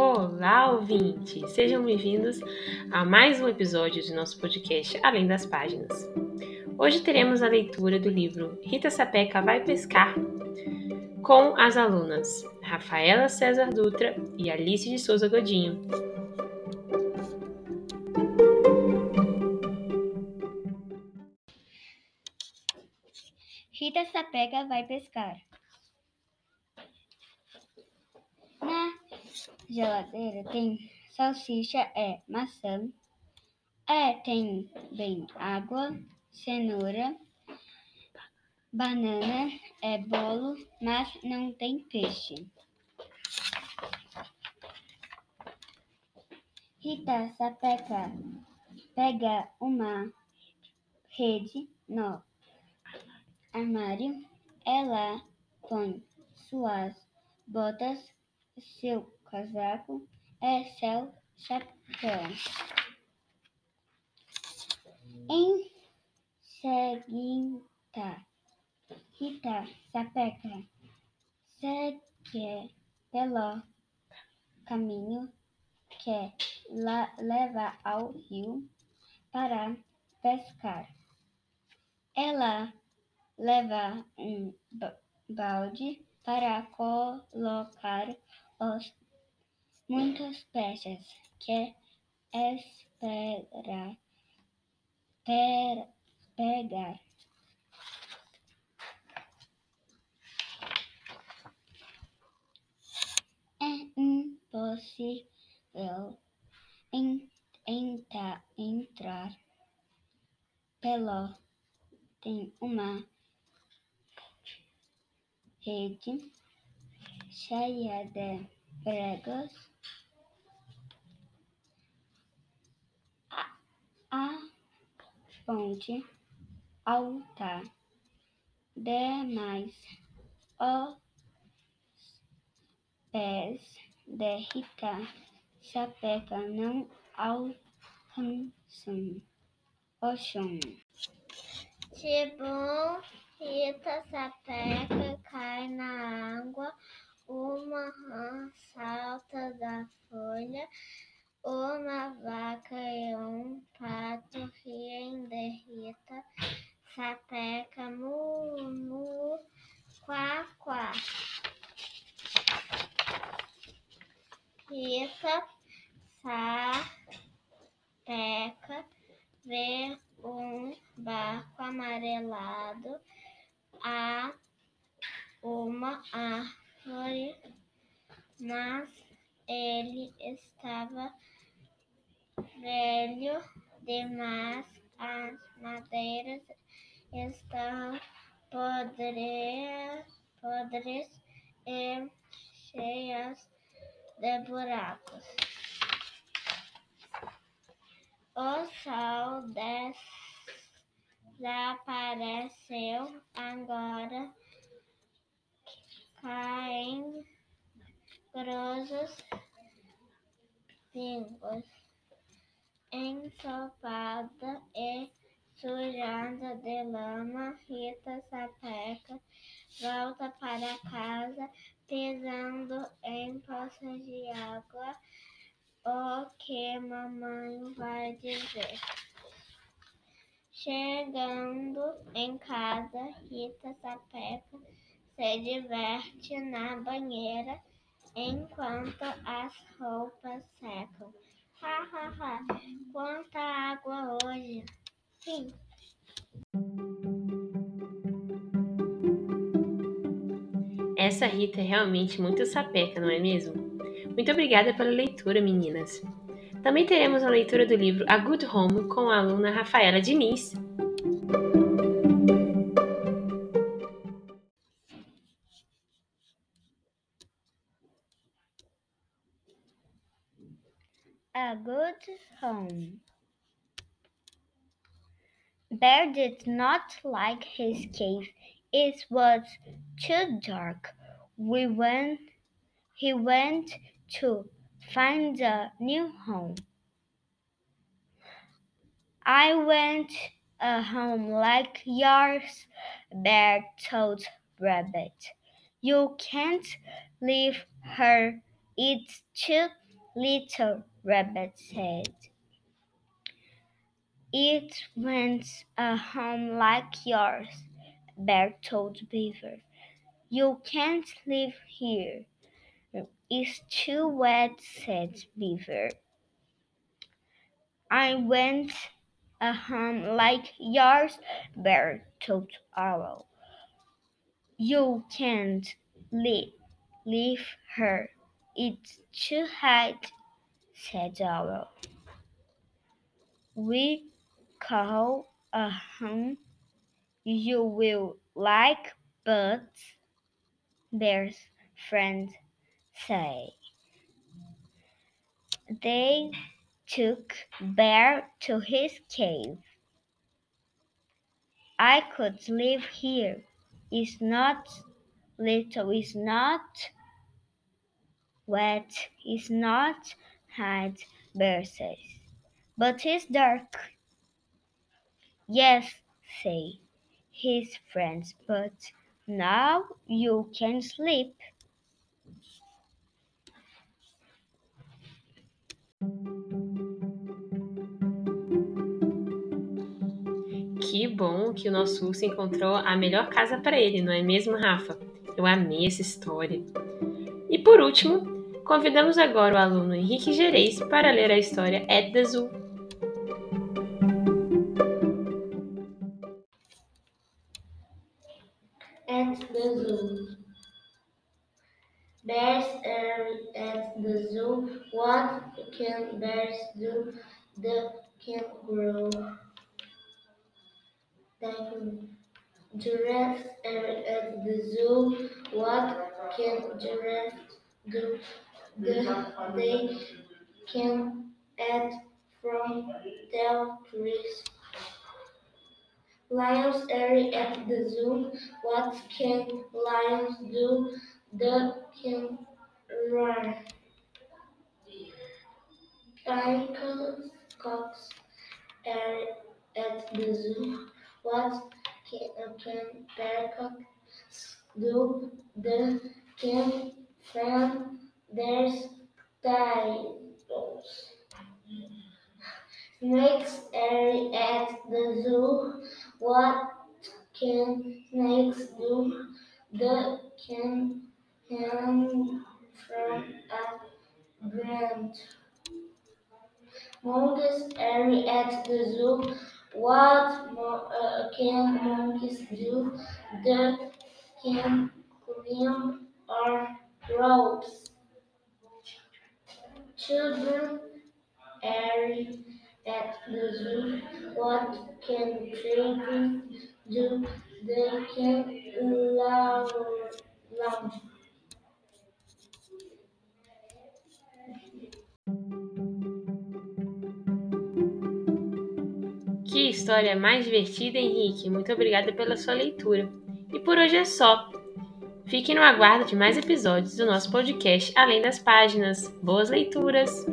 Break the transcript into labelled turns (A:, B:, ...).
A: Olá, ouvintes! Sejam bem-vindos a mais um episódio de nosso podcast Além das Páginas. Hoje teremos a leitura do livro Rita Sapeca Vai Pescar com as alunas Rafaela César Dutra e Alice de Souza Godinho.
B: Rita Sapeca vai pescar. Na geladeira tem salsicha, é maçã, é tem bem água, cenoura, banana, é bolo, mas não tem peixe. Rita Sapeca pega uma rede no armário, ela põe suas botas, seu casaco é seu chapéu. Em seguida, Rita Sapeca segue pelo caminho que la leva ao rio para pescar. Ela leva um balde para colocar os muitos peixes que espera per, pegar. É impossível en, enta, entrar pelo tem uma rede cheia de pregos. A fonte alta demais. Os pés de Rita Sapeca não alcançam o chão.
C: Tipo, Rita Sapeca cai na água, uma rã salta da folha, uma vaca e um pato riem de Rita Sapeca, mu, mu, quá, quá. Rita Sapeca vê um barco amarelado a uma árvore, mas ele estava velho demais, as madeiras estavam podres, podres e cheias de buracos. O sol desapareceu agora. Caem grosos pingos. Ensopada e sujada de lama, Rita Sapeca volta para casa pisando em poças de água. O que mamãe vai dizer? Chegando em casa, Rita Sapeca se diverte na banheira enquanto as roupas secam. Ha, ha, ha. Quanta água hoje! Sim.
A: Essa Rita é realmente muito sapeca, não é mesmo? Muito obrigada pela leitura, meninas. Também teremos a leitura do livro A Good Home com a aluna Rafaela Diniz.
B: A good home. Bear did not like his cave. It was too dark. We went, he went to find a new home. I want a home like yours, Bear told Rabbit. You can't leave her. It's too Little Rabbit said. It wants a home like yours, Bear told Beaver. You can't live here. It's too wet, said Beaver. I want a home like yours, Bear told Owl. You can't li- leave her. It's too hot, said Owl. We call a home you will like, but Bear's friends say. They took Bear to his cave. I could live here. It's not little, it's not wet, it's not Bear says. But it's dark. Yes, say his friends, but now you can sleep.
A: Que bom que o nosso urso encontrou a melhor casa para ele, não é mesmo, Rafa? Eu amei essa história. E por último, convidamos agora o aluno Henrique Gereis para ler a história At the Zoo.
D: At the zoo. Bears are at the zoo. What can bears do? The kangaroo. The giraffes are at the zoo. What can giraffes do? The, they can eat from their trees. Lions are at the zoo. What can lions do? The can run. roar. Peacocks are at the zoo. What can, uh, can peacocks do? The can fan their tails. Snakes are at the zoo. What can snakes do? The can hang from a branch. Monkeys are at the zoo. What mo- uh, can monkeys do? They can climb on ropes. Children are at the zoo. What can children do? They can lounge. lounge.
A: Que história mais divertida, Henrique. Muito obrigada pela sua leitura. E por hoje é só. Fique no aguardo de mais episódios do nosso podcast Além das Páginas. Boas leituras!